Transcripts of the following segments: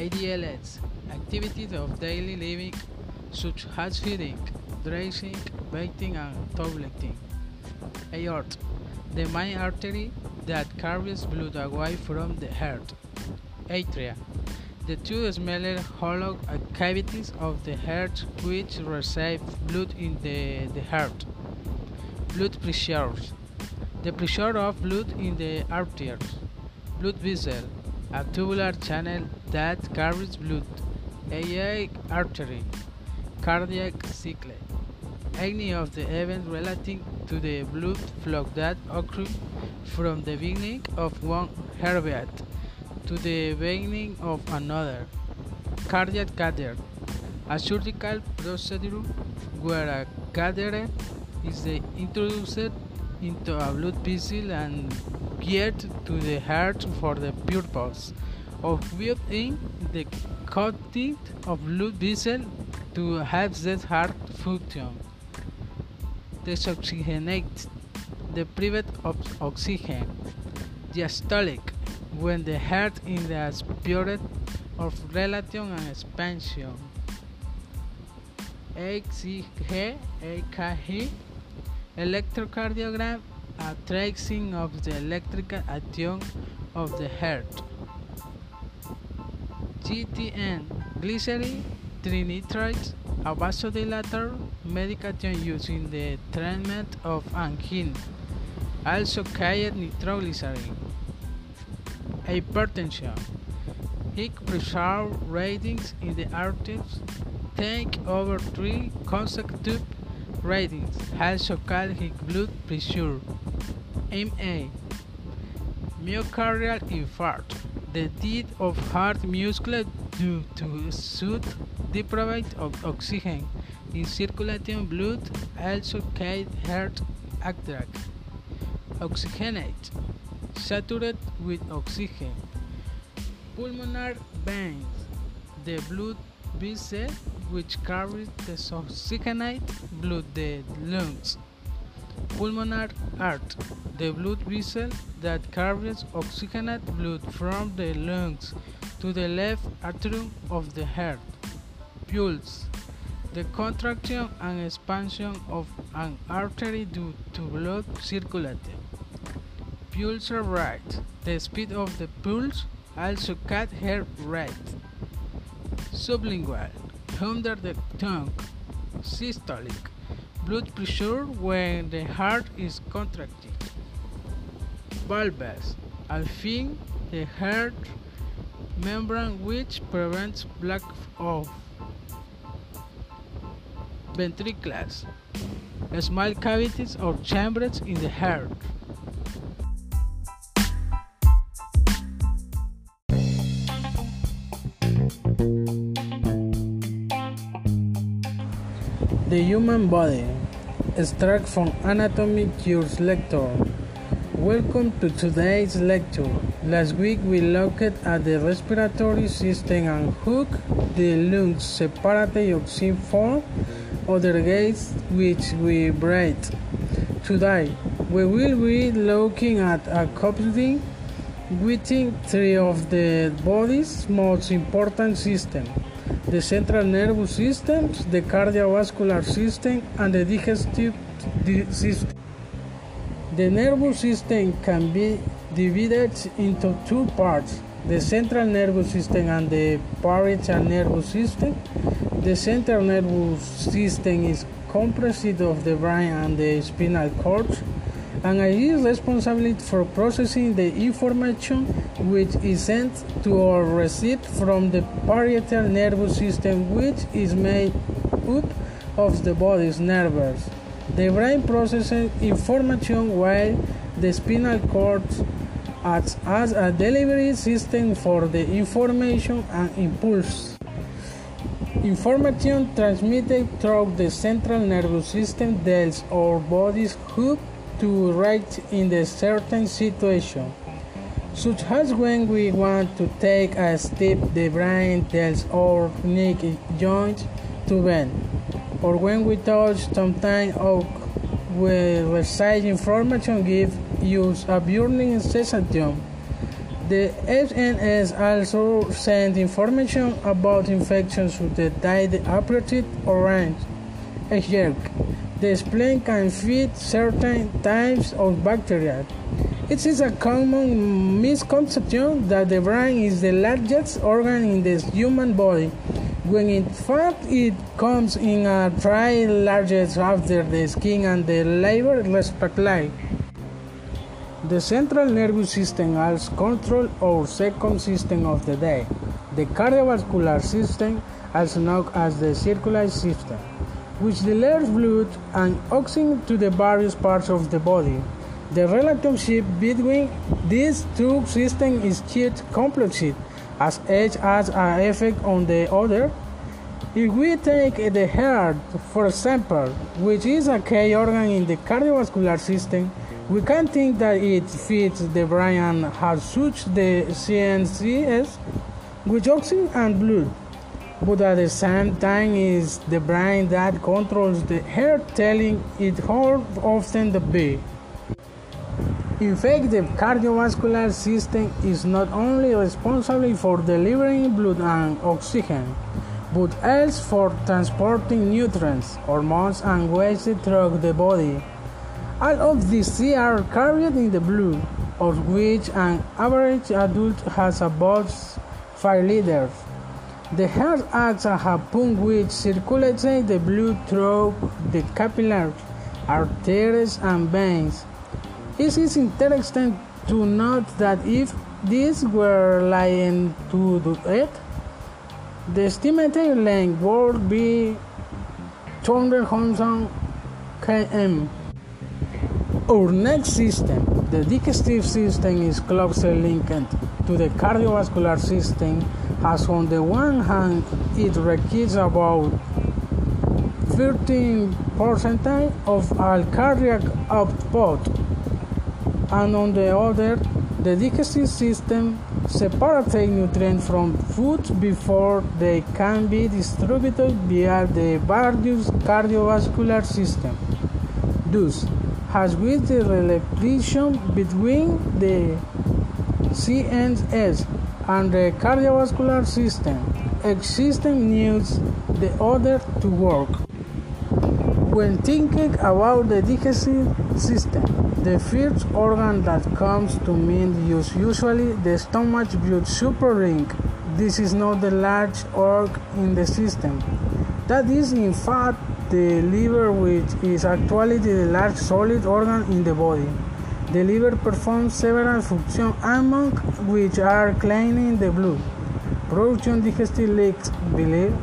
ADLS activities of daily living such as feeding, dressing, bathing, and toileting. Aorta the main artery that carries blood away from the heart. Atria the two smaller hollow cavities of the heart which receive blood in the, the heart. Blood pressures the pressure of blood in the arteries. Blood vessel a tubular channel that carries blood, aortic artery, cardiac cycle. Any of the events relating to the blood flow that occur from the beginning of one heartbeat to the beginning of another. Cardiac catheter, a surgical procedure where a catheter is introduced into a blood vessel and get to the heart for the purpose of building the content of blood vessel to have that heart function. Desoxygenate, deprived of oxygen. Diastolic, when the heart is the period of dilation and expansion. EKG, EKG, electrocardiogram, a tracing of the electrical action of the heart. GTN, glyceryl trinitrate, a vasodilator medication used in the treatment of angina, also called nitroglycerin. Hypertension, high pressure readings in the arteries take over three consecutive readings, also called high blood pressure. MA Myocardial infarct, the death of heart muscle due to sudden deprivation of oxygen in circulating blood, also called heart attack. Oxygenate, saturated with oxygen. Pulmonary veins, the blood vessel which carries the oxygenated blood the lungs. Pulmonary artery, the blood vessel that carries oxygenated blood from the lungs to the left atrium of the heart. Pulse, the contraction and expansion of an artery due to blood circulating. Pulse rate, the speed of the pulse, also called heart rate. Sublingual, under the tongue. Systolic, blood pressure when the heart is contracted. Valves, a thin the heart membrane which prevents block of ventricles, small cavities or chambers in the heart. The human body, extract from Anatomy Cures lecture. Welcome to today's lecture. Last week we looked at the respiratory system and hooked the lungs separate oxygen from other gases which we breathe. Today we will be looking at a coupling within three of the body's most important systems the central nervous system, the cardiovascular system, and the digestive system. The nervous system can be divided into two parts the central nervous system and the peripheral nervous system. The central nervous system is composed of the brain and the spinal cord and is responsible for processing the information which is sent to or received from the peripheral nervous system which is made up of the body's nerves. The brain processes information while the spinal cord acts as a delivery system for the information and impulse. Information transmitted through the central nervous system tells our body's hub to react in a certain situation, such as when we want to take a step, the brain tells our neck joint to bend, or when we touch something or we receive information give us a burning sensation. The SNS also sends information about infections to the the appropriate orange a jerk. The spleen can feed certain types of bacteria. It is a common misconception that the brain is the largest organ in the human body, when in fact it comes in a try largest after the skin and the liver respectively. The central nervous system also controls our second system of the day, the cardiovascular system, also known as the circulatory system, which delivers blood and oxygen to the various parts of the body. The relationship between these two systems is quite complex, as each has an effect on the other. If we take the heart, for example, which is a key organ in the cardiovascular system, we can think that it feeds the brain and has such the CNCs with oxygen and blood. But at the same time, is the brain that controls the heart, telling it how often to beat. In fact, the cardiovascular system is not only responsible for delivering blood and oxygen, but also for transporting nutrients, hormones, and waste through the body. All of these are carried in the blood, of which an average adult has about 5 liters. The heart acts as a pump which circulates the blood through the capillaries, arteries, and veins. It is interesting to note that if these were lying to do it, the estimated length would be 200 km. Our next system, the digestive system, is closely linked to the cardiovascular system, as on the one hand, it requires about 13% of all cardiac output, and on the other, the digestive system separates nutrients from food before they can be distributed via the various cardiovascular system. Thus, has with the relation between the CNS and the cardiovascular system, system needs the other to work. When thinking about the digestive system, the first organ that comes to mind is usually the stomach blood super ring. This is not the large organ in the system. That is in fact the liver, which is actually the large solid organ in the body. The liver performs several functions, among which are cleaning the blood, production digestive liquids, bile,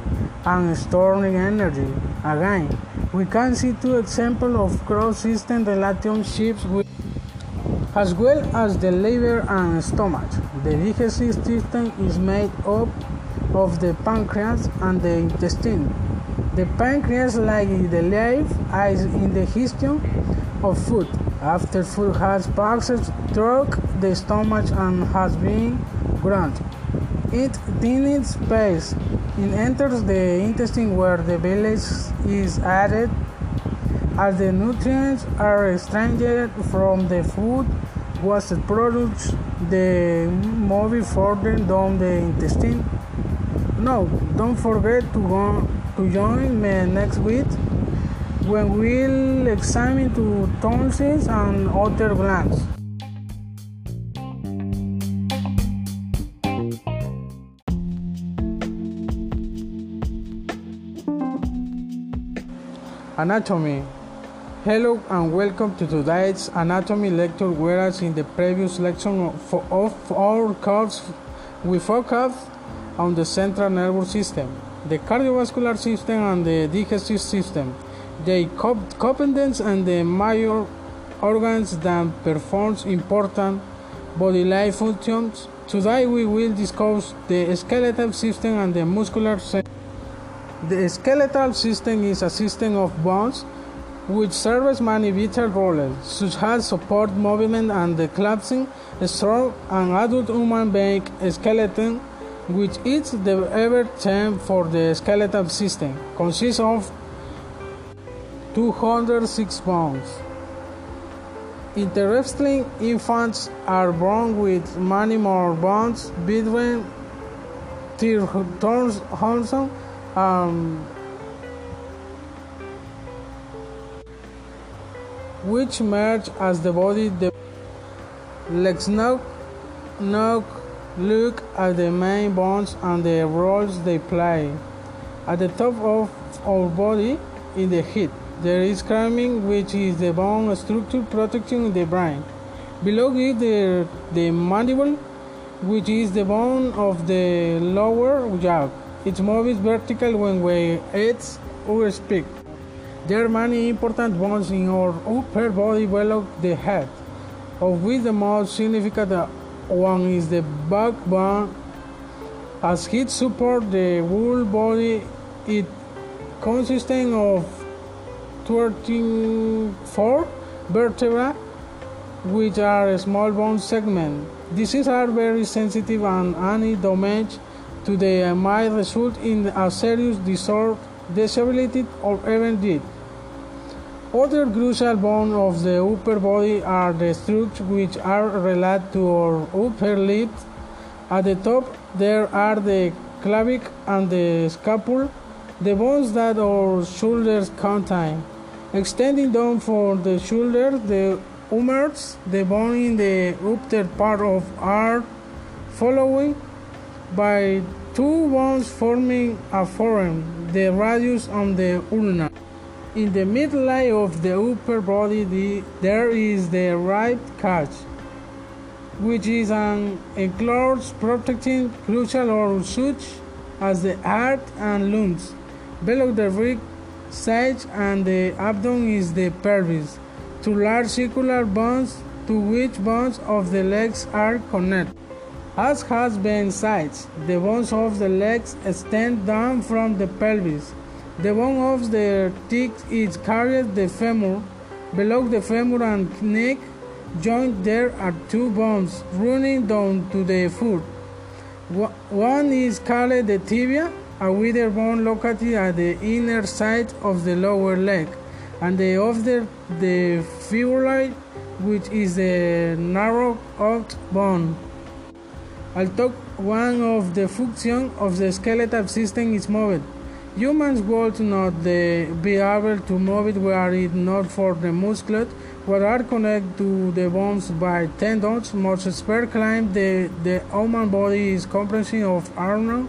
and storing energy. Again, we can see two examples of cross-system relationships with, as well as the liver and stomach. The digestive system is made up of the pancreas and the intestine. The pancreas, like the liver, is in the digestion of food. After food has passed through the stomach and has been ground, it needs space. It enters the intestine where the bile is added. As the nutrients are extracted from the food, waste products, the move further down the intestine. No, don't forget to go to join me next week when we'll examine the tonsils and other glands. Anatomy Hello and welcome to today's anatomy lecture whereas in the previous lecture of our course we focused on the central nervous system the cardiovascular system and the digestive system. They competence and the major organs that performs important bodily functions. Today we will discuss the skeletal system and the muscular system. The skeletal system is a system of bones which serves many vital roles, such as support movement and the collapsing strong and adult human being skeleton which is the average term for the skeletal system, consists of 206 bones. Interestingly, infants are born with many more bones between their torso um, which merge as the body develops. Let's now, now look at the main bones and the roles they play. At the top of our body, in the head, there is cranium, which is the bone structure protecting the brain. Below it, the, the mandible, which is the bone of the lower jaw. It moves vertical when we eat or speak. There are many important bones in our upper body below the head, of which the most significant one is the backbone. As it supports the whole body, it consists of 24 vertebrae, which are small bone segments. These are very sensitive and any damage to them might result in a serious disorder, disability, or even death. Other crucial bones of the upper body are the structures which are related to our upper lip. At the top, there are the clavicle and the scapula, the bones that our shoulders contain. Extending down from the shoulder, the humerus, the bone in the upper part of are followed by two bones forming a forearm, the radius and the ulna. In the midline of the upper body, the, there is the rib cage, which is an enclosed protecting crucial or such as the heart and lungs. Below the rib sage and the abdomen is the pelvis, two large circular bones to which bones of the legs are connected. As has been said, the bones of the legs extend down from the pelvis. The bone of the teeth is carried the femur. Below the femur and neck joint there are two bones running down to the foot. One is called the tibia a wider bone located at the inner side of the lower leg, and the other the fibula, which is the narrow out bone. I'll talk one of the functions of the skeletal system is moved. Humans would not be able to move it were it not for the muscles which are connected to the bones by tendons. Most experts claim the, the human body is composed of around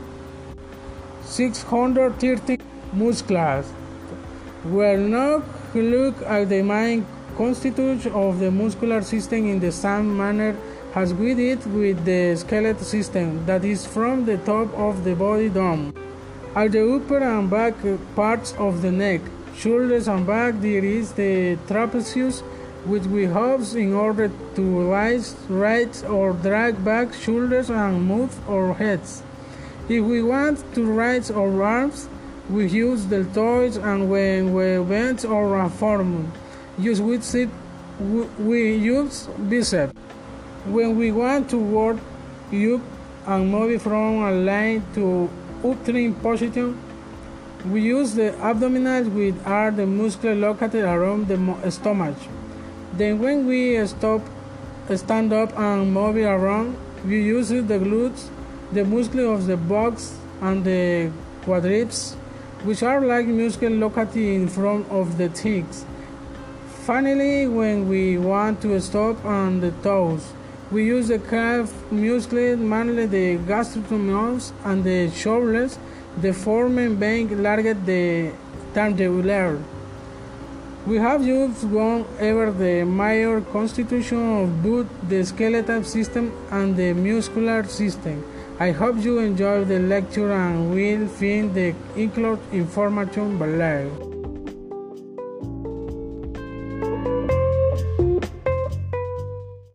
630 muscles. We now look at the main constitution of the muscular system in the same manner as we did with the skeletal system, that is from the top of the body down. At the upper and back parts of the neck, shoulders and back, there is the trapezius, which we use in order to raise, raise or drag back shoulders and move our heads. If we want to raise our arms, we use the deltoids, and when we bend our forearm, use with it, we use bicep. When we want to work up and move from a line to upthrust position, we use the abdominals, which are the muscles located around the stomach. Then, when we stop, stand up and move around, we use the glutes the muscles of the buttocks and the quadriceps, which are like muscles located in front of the thighs. Finally, when we want to stop on the toes, we use the calf muscles, mainly the gastrocnemius and the shoulders, the foreman being larger the tandibular. We have just gone over the major constitution of both the skeletal system and the muscular system. I hope you enjoy the lecture and will find the included information below.